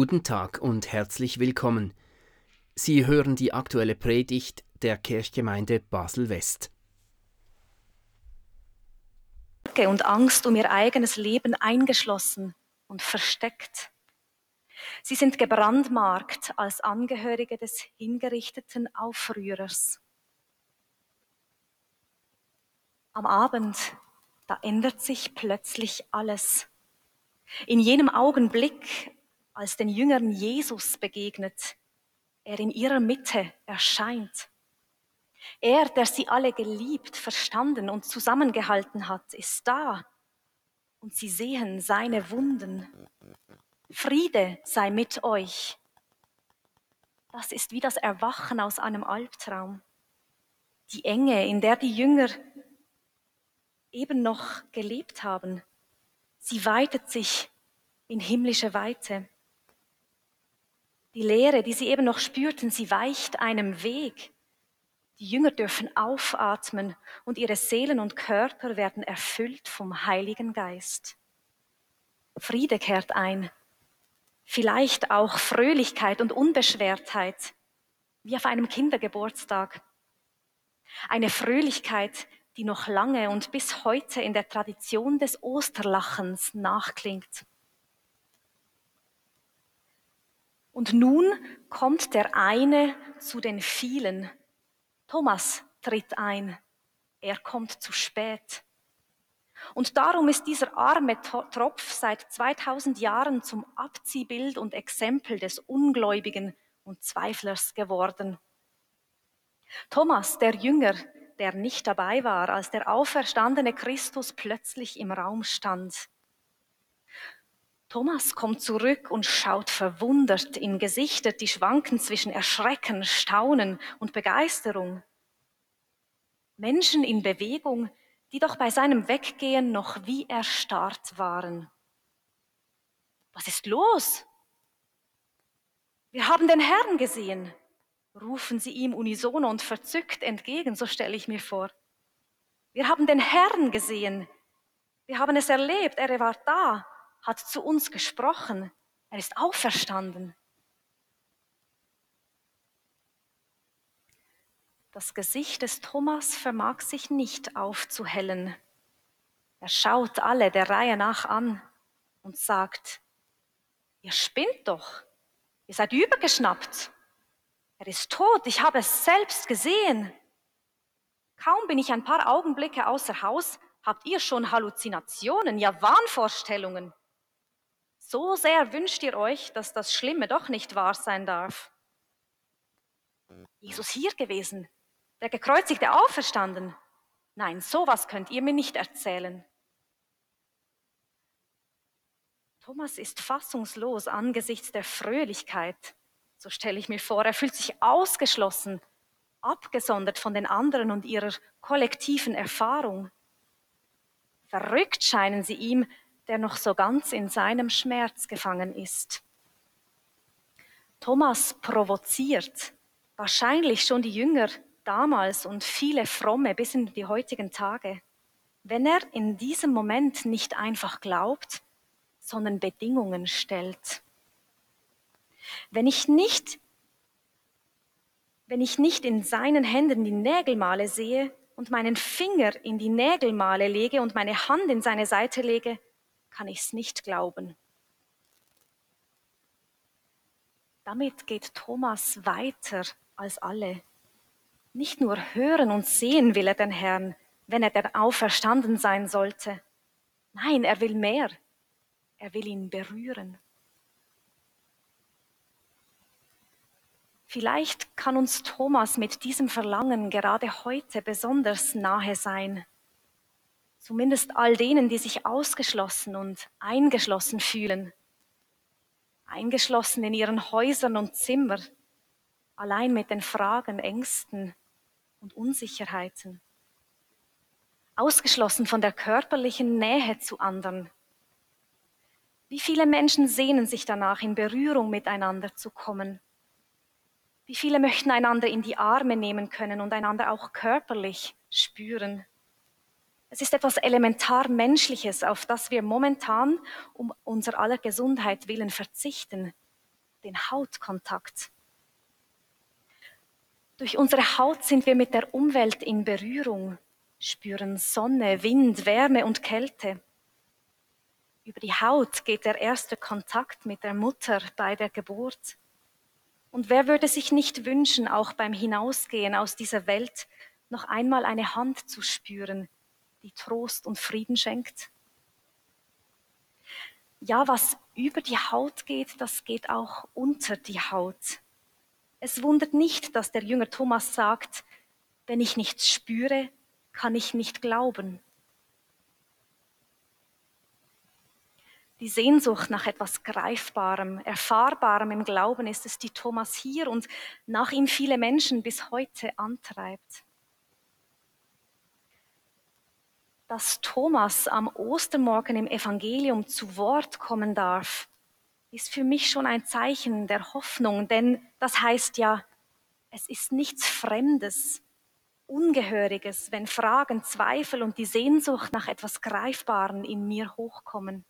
Guten Tag und herzlich willkommen. Sie hören die aktuelle Predigt der Kirchgemeinde Basel-West. Und Angst um ihr eigenes Leben eingeschlossen und versteckt. Sie sind gebrandmarkt als Angehörige des hingerichteten Aufrührers. Am Abend, da ändert sich plötzlich alles. In jenem Augenblick, als den Jüngern Jesus begegnet, er in ihrer Mitte erscheint. Er, der sie alle geliebt, verstanden und zusammengehalten hat, ist da und sie sehen seine Wunden. Friede sei mit euch. Das ist wie das Erwachen aus einem Albtraum. Die Enge, in der die Jünger eben noch gelebt haben, sie weitet sich in himmlische Weite. Die Leere, die sie eben noch spürten, sie weicht einem Weg. Die Jünger dürfen aufatmen und ihre Seelen und Körper werden erfüllt vom Heiligen Geist. Friede kehrt ein, vielleicht auch Fröhlichkeit und Unbeschwertheit, wie auf einem Kindergeburtstag. Eine Fröhlichkeit, die noch lange und bis heute in der Tradition des Osterlachens nachklingt. Und nun kommt der eine zu den vielen. Thomas tritt ein. Er kommt zu spät. Und darum ist dieser arme Tropf seit 2000 Jahren zum Abziehbild und Exempel des Ungläubigen und Zweiflers geworden. Thomas, der Jünger, der nicht dabei war, als der auferstandene Christus plötzlich im Raum stand. Thomas kommt zurück und schaut verwundert in Gesichter, die schwanken zwischen Erschrecken, Staunen und Begeisterung. Menschen in Bewegung, die doch bei seinem Weggehen noch wie erstarrt waren. Was ist los? Wir haben den Herrn gesehen, rufen sie ihm unisono und verzückt entgegen, so stelle ich mir vor. Wir haben den Herrn gesehen. Wir haben es erlebt, er war da hat zu uns gesprochen. Er ist auferstanden. Das Gesicht des Thomas vermag sich nicht aufzuhellen. Er schaut alle der Reihe nach an und sagt, ihr spinnt doch, ihr seid übergeschnappt. Er ist tot, ich habe es selbst gesehen. Kaum bin ich ein paar Augenblicke außer Haus, habt ihr schon Halluzinationen, ja Wahnvorstellungen. So sehr wünscht ihr euch, dass das Schlimme doch nicht wahr sein darf. Jesus hier gewesen, der gekreuzigte auferstanden. Nein, sowas könnt ihr mir nicht erzählen. Thomas ist fassungslos angesichts der Fröhlichkeit. So stelle ich mir vor, er fühlt sich ausgeschlossen, abgesondert von den anderen und ihrer kollektiven Erfahrung. Verrückt scheinen sie ihm, der noch so ganz in seinem Schmerz gefangen ist. Thomas provoziert wahrscheinlich schon die Jünger damals und viele Fromme bis in die heutigen Tage, wenn er in diesem Moment nicht einfach glaubt, sondern Bedingungen stellt. Wenn ich nicht, wenn ich nicht in seinen Händen die Nägelmale sehe und meinen Finger in die Nägelmale lege und meine Hand in seine Seite lege, kann ich es nicht glauben. Damit geht Thomas weiter als alle. Nicht nur hören und sehen will er den Herrn, wenn er der Auferstanden sein sollte. Nein, er will mehr. Er will ihn berühren. Vielleicht kann uns Thomas mit diesem Verlangen gerade heute besonders nahe sein. Zumindest all denen, die sich ausgeschlossen und eingeschlossen fühlen. Eingeschlossen in ihren Häusern und Zimmern, allein mit den Fragen, Ängsten und Unsicherheiten. Ausgeschlossen von der körperlichen Nähe zu anderen. Wie viele Menschen sehnen sich danach, in Berührung miteinander zu kommen? Wie viele möchten einander in die Arme nehmen können und einander auch körperlich spüren? Es ist etwas elementar Menschliches, auf das wir momentan um unser aller Gesundheit willen verzichten. den Hautkontakt. Durch unsere Haut sind wir mit der Umwelt in Berührung, spüren Sonne, Wind, Wärme und Kälte. Über die Haut geht der erste Kontakt mit der Mutter bei der Geburt. Und wer würde sich nicht wünschen, auch beim Hinausgehen aus dieser Welt noch einmal eine Hand zu spüren, die Trost und Frieden schenkt? Ja, was über die Haut geht, das geht auch unter die Haut. Es wundert nicht, dass der Jünger Thomas sagt, wenn ich nichts spüre, kann ich nicht glauben. Die Sehnsucht nach etwas Greifbarem, Erfahrbarem im Glauben ist es, die Thomas hier und nach ihm viele Menschen bis heute antreibt. Dass Thomas am Ostermorgen im Evangelium zu Wort kommen darf, ist für mich schon ein Zeichen der Hoffnung, denn das heißt ja, es ist nichts Fremdes, Ungehöriges, wenn Fragen, Zweifel und die Sehnsucht nach etwas Greifbaren in mir hochkommen.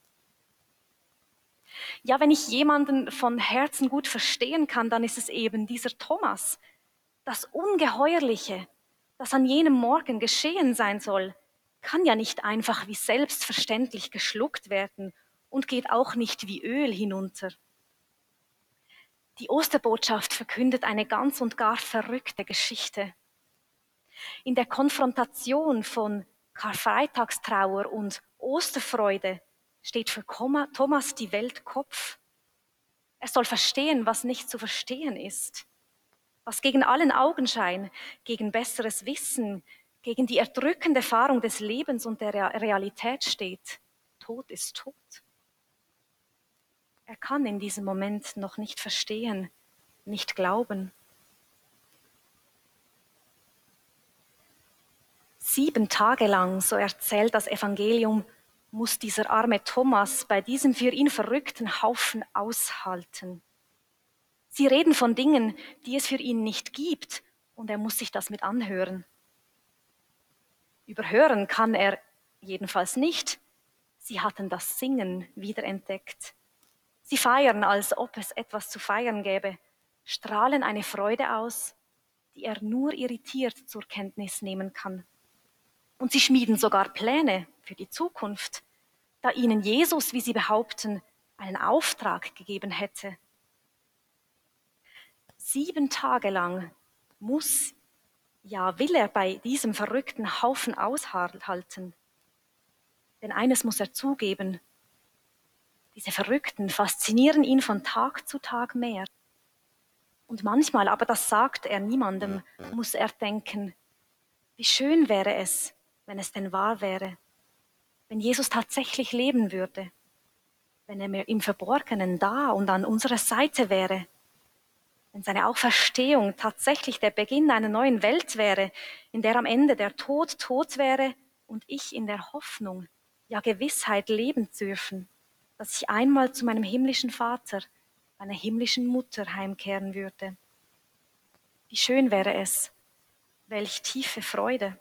Ja, wenn ich jemanden von Herzen gut verstehen kann, dann ist es eben dieser Thomas. Das Ungeheuerliche, das an jenem Morgen geschehen sein soll, kann ja nicht einfach wie selbstverständlich geschluckt werden und geht auch nicht wie Öl hinunter. Die Osterbotschaft verkündet eine ganz und gar verrückte Geschichte. In der Konfrontation von Karfreitagstrauer und Osterfreude steht für Thomas die Welt Kopf. Er soll verstehen, was nicht zu verstehen ist, was gegen allen Augenschein, gegen besseres Wissen, gegen die erdrückende Erfahrung des Lebens und der Realität steht. Tod ist Tod. Er kann in diesem Moment noch nicht verstehen, nicht glauben. Sieben Tage lang, so erzählt das Evangelium, muss dieser arme Thomas bei diesem für ihn verrückten Haufen aushalten. Sie reden von Dingen, die es für ihn nicht gibt, und er muss sich das mit anhören. Überhören kann er jedenfalls nicht. Sie hatten das Singen wiederentdeckt. Sie feiern, als ob es etwas zu feiern gäbe, strahlen eine Freude aus, die er nur irritiert zur Kenntnis nehmen kann. Und sie schmieden sogar Pläne für die Zukunft, da ihnen Jesus, wie sie behaupten, einen Auftrag gegeben hätte. Sieben Tage lang muss, ja will er bei diesem verrückten Haufen aushalten. Denn eines muss er zugeben, diese Verrückten faszinieren ihn von Tag zu Tag mehr. Und manchmal, aber das sagt er niemandem, muss er denken, wie schön wäre es, wenn es denn wahr wäre, wenn Jesus tatsächlich leben würde, wenn er mir im Verborgenen da und an unserer Seite wäre, wenn seine Auferstehung tatsächlich der Beginn einer neuen Welt wäre, in der am Ende der Tod tot wäre und ich in der Hoffnung, ja Gewissheit leben dürfen, dass ich einmal zu meinem himmlischen Vater, meiner himmlischen Mutter heimkehren würde. Wie schön wäre es, welch tiefe Freude.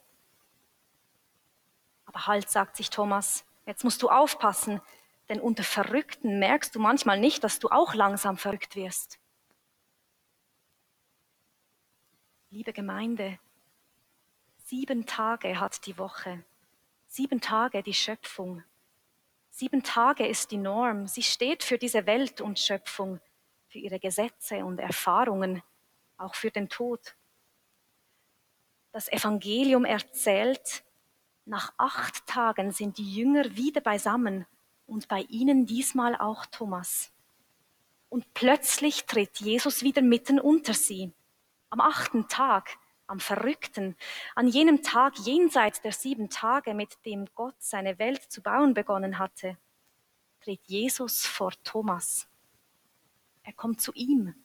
Aber halt, sagt sich Thomas, jetzt musst du aufpassen, denn unter Verrückten merkst du manchmal nicht, dass du auch langsam verrückt wirst. Liebe Gemeinde, sieben Tage hat die Woche, sieben Tage die Schöpfung. Sieben Tage ist die Norm. Sie steht für diese Welt und Schöpfung, für ihre Gesetze und Erfahrungen, auch für den Tod. Das Evangelium erzählt, nach acht Tagen sind die Jünger wieder beisammen und bei ihnen diesmal auch Thomas. Und plötzlich tritt Jesus wieder mitten unter sie. Am achten Tag, am Verrückten, an jenem Tag jenseits der sieben Tage, mit dem Gott seine Welt zu bauen begonnen hatte, tritt Jesus vor Thomas. Er kommt zu ihm,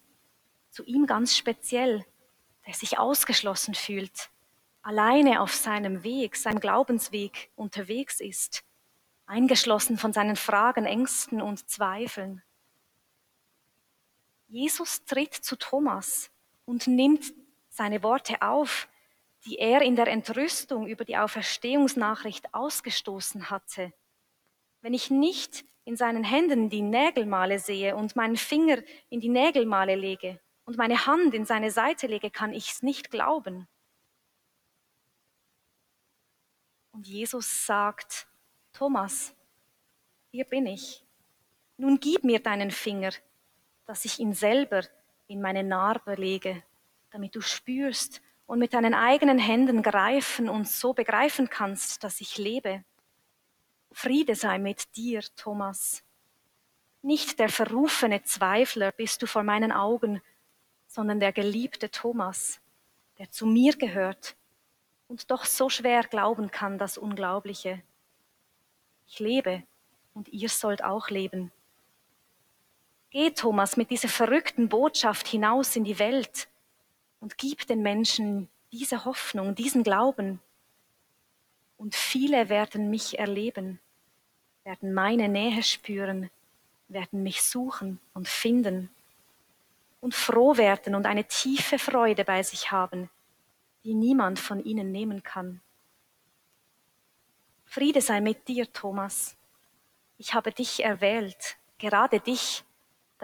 zu ihm ganz speziell, der sich ausgeschlossen fühlt, alleine auf seinem Weg, seinem Glaubensweg unterwegs ist, eingeschlossen von seinen Fragen, Ängsten und Zweifeln. Jesus tritt zu Thomas und nimmt seine Worte auf, die er in der Entrüstung über die Auferstehungsnachricht ausgestoßen hatte. Wenn ich nicht in seinen Händen die Nägelmale sehe und meinen Finger in die Nägelmale lege und meine Hand in seine Seite lege, kann ich es nicht glauben. Und Jesus sagt, Thomas, hier bin ich. Nun gib mir deinen Finger, dass ich ihn selber in meine Narbe lege, damit du spürst und mit deinen eigenen Händen greifen und so begreifen kannst, dass ich lebe. Friede sei mit dir, Thomas. Nicht der verrufene Zweifler bist du vor meinen Augen, sondern der geliebte Thomas, der zu mir gehört und doch so schwer glauben kann das Unglaubliche. Ich lebe und ihr sollt auch leben. Geh, Thomas, mit dieser verrückten Botschaft hinaus in die Welt und gib den Menschen diese Hoffnung, diesen Glauben. Und viele werden mich erleben werden meine Nähe spüren, werden mich suchen und finden und froh werden und eine tiefe Freude bei sich haben, die niemand von ihnen nehmen kann. Friede sei mit dir, Thomas. Ich habe dich erwählt, gerade dich,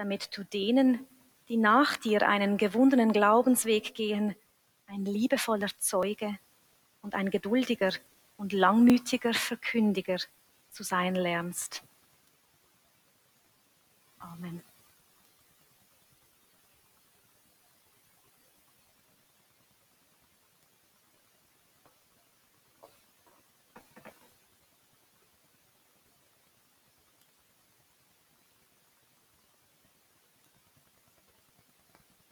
damit du denen, die nach dir einen gewundenen Glaubensweg gehen, ein liebevoller Zeuge und ein geduldiger und langmütiger Verkündiger zu sein lernst. Amen.